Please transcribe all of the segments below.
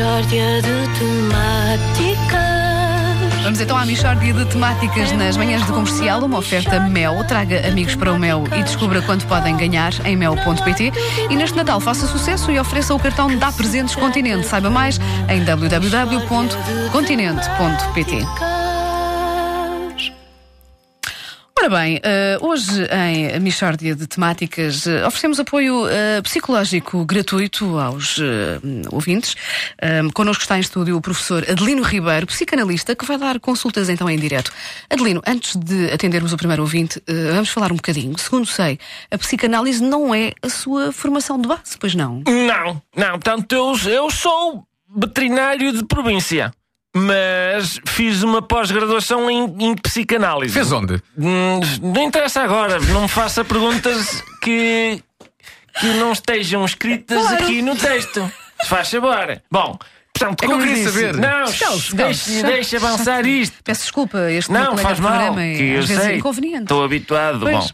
Mixórdia de temáticas. Vamos então à Michórdia de temáticas nas manhãs do comercial, uma oferta Mel. Traga amigos para o Mel e descubra quanto podem ganhar em mel.pt. E neste Natal faça sucesso e ofereça o cartão Dá Presentes Continente. Saiba mais em www.continente.pt. Ora bem, eh, hoje em Michórdia de Temáticas eh, oferecemos apoio eh, psicológico gratuito aos ouvintes. Eh, connosco está em estúdio o professor Adelino Ribeiro, psicanalista, que vai dar consultas então em direto. Adelino, antes de atendermos o primeiro ouvinte, vamos falar um bocadinho. Segundo sei, a psicanálise não é a sua formação de base, pois não? Não, não, portanto, eu, eu sou veterinário de província. Mas fiz uma pós-graduação em, em psicanálise. Fez onde? Hum, Não interessa agora, não me faça perguntas que, que não estejam escritas Claro. aqui no texto. Se faz favor. Bom, portanto, É que eu queria disse, saber. Não, calce. deixe avançar isto. Peço desculpa, este Não, faz mal, é que eu às vezes sei. inconveniente. Estou habituado. Pois. Bom,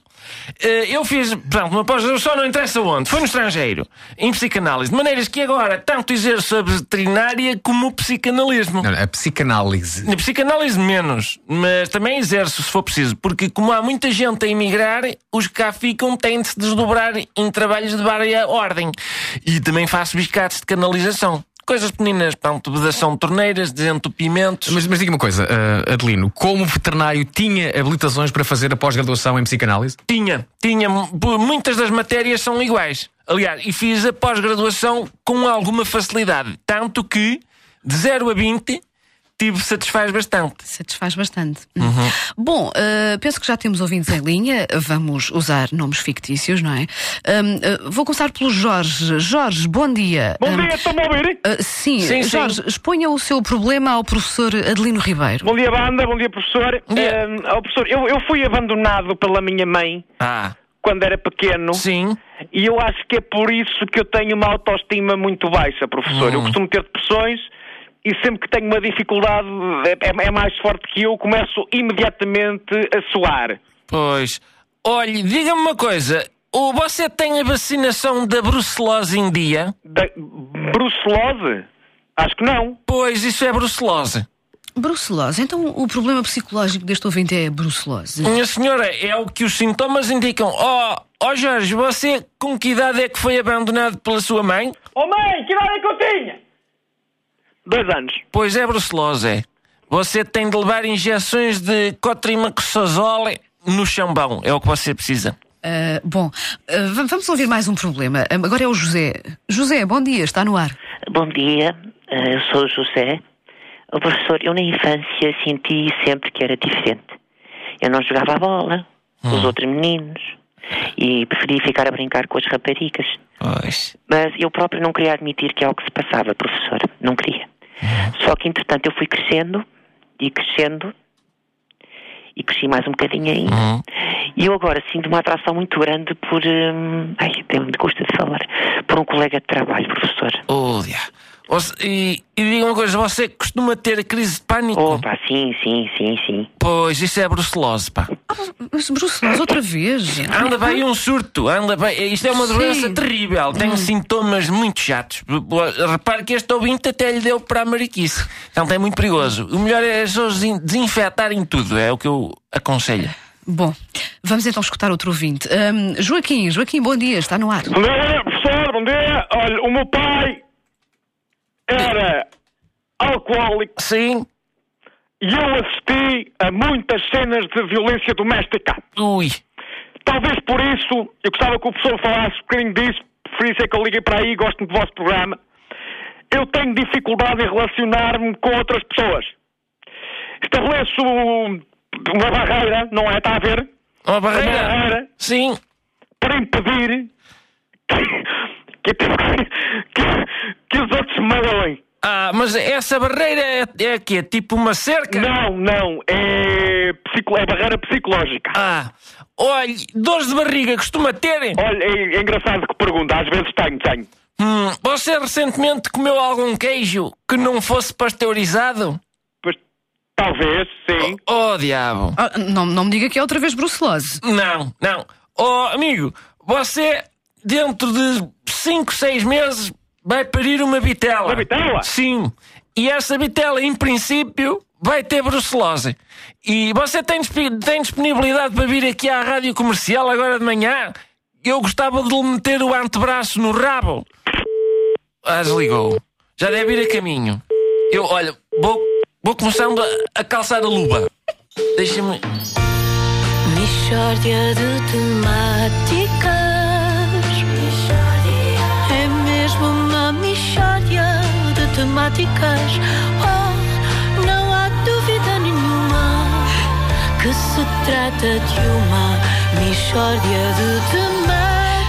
eh, eu fiz, portanto, uma pós-graduação, não interessa onde, foi no estrangeiro, em psicanálise, de maneiras que agora tanto exerço a veterinária como o psicanalismo. Não, a psicanálise. Na psicanálise menos, mas também exerço se for preciso, porque como há muita gente a emigrar, os que cá ficam têm de se desdobrar em trabalhos de vária ordem. E também faço biscates de canalização. Coisas pequeninas, portanto, vedação de torneiras, desentupimentos. Mas, mas diga uma coisa, eh, Adelino, como veterinário tinha habilitações para fazer a pós-graduação em psicanálise? Tinha, tinha. mu- Muitas das matérias são iguais. Aliás, e fiz a pós-graduação com alguma facilidade. Tanto que, de 0 a 20, tive satisfaz bastante. Satisfaz bastante. Bom, eh, penso que já temos ouvintes em linha. Vamos usar nomes fictícios, não é? Hum, eh, vou começar pelo Jorge. Jorge, bom dia. Bom Hum, dia, estão-me a ouvir? eh, sim, Sim, sim. Jorge, exponha o seu problema ao professor Adelino Ribeiro. Bom dia, banda, bom dia, professor. dia. Ahm, ó, professor, eu, eu fui abandonado pela minha mãe Ah, quando era pequeno sim. e eu acho que é por isso que eu tenho uma autoestima muito baixa, professor. Eu costumo ter depressões e sempre que tenho uma dificuldade é, é mais forte que eu, começo imediatamente a suar. Pois. Olhe, diga-me uma coisa. O, você tem a vacinação da brucelose em dia? Da brucelose? Acho que não. Pois, isso é brucelose. Brucelose. Então, o problema psicológico deste ouvinte é brucelose. Minha senhora, é o que os sintomas indicam. Oh, oh Jorge, você com que idade é que foi abandonado pela sua mãe? Oh mãe, que idade é que eu tinha? Dois anos. Pois é brucelose, é. Você tem de levar injeções de cotrimaxazole no chambão. É o que você precisa. Ah, bom, va- vamos ouvir mais um problema. Ah, Agora é o José. José, bom dia, está no ar. Bom dia, eu sou o José. O professor, eu na infância senti sempre que era diferente. Eu não jogava a bola com os outros meninos e preferia ficar a brincar com as raparigas. Pois. Mas eu próprio não queria admitir que é algo que se passava, professor. Não queria. Só que, entretanto, eu fui crescendo e crescendo e cresci mais um bocadinho ainda. E eu agora sinto uma atração muito grande por. hum, ai, até me custa de falar. Por um colega de trabalho, professor. Oh. Você- e, e diga uma coisa, você costuma ter crise de pânico? Opa, sim, sim, sim, sim. Pois, isso é brucelose, pá. Mas brucelose outra vez. Anda bem um surto, anda bem. Isto é uma Sim. doença terrível, tem sintomas muito chatos. Repare que este ouvinte até lhe deu para a mariquice. Então é muito perigoso. O melhor é as pessoas desin- desinfetarem tudo, é o que eu aconselho. Bom, vamos então escutar outro ouvinte. Ahm, Joaquim, Joaquim, bom dia, está no ar. Bom dia, professor, bom dia. Olha, o meu pai era alcoólico Sim, e eu assisti a muitas cenas de violência doméstica. ui. Talvez por isso eu gostava que o professor falasse um bocadinho disso, por isso é que eu liguei para aí e gosto muito do vosso programa. Eu tenho dificuldade em relacionar-me com outras pessoas. Estabeleço uma barreira, não é? Está a ver? Uma Uma barreira. barreira Sim, para impedir que, que, que, que os outros me magoem. Ah, mas essa barreira é, é que é tipo uma cerca? Não, não, é, psico, é barreira psicológica. Ah, olhe, dores de barriga costuma ter? Olha, é, é engraçado que pergunta, às vezes tenho, tenho. Hum, você recentemente comeu algum queijo que não fosse pasteurizado? Talvez, sim. Oh, diabo. Ah, não, não me diga que é outra vez brucelose. Não, não. Oh, amigo, você, dentro de 5, 6 meses, vai parir uma vitela. Uma vitela? Sim. E essa vitela, em princípio, vai ter brucelose. E você tem, tem disponibilidade para vir aqui à rádio comercial agora de manhã? Eu gostava de lhe meter o antebraço no rabo. Ah, desligou. Já deve ir a caminho. Eu, olha, vou, vou começando a, calçar a luva. Deixa-me. Mishória de temáticas. É mesmo uma mishória de temáticas. Oh, não há dúvida nenhuma que se trata de uma mishória de temáticas.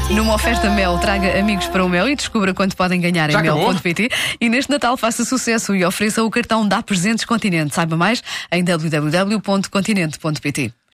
Numa oferta Mel, traga amigos para o Mel e descubra quanto podem ganhar Já em mel.pt. E neste Natal faça sucesso e ofereça o cartão Dá Presentes Continente. Saiba mais em www.continente.pt.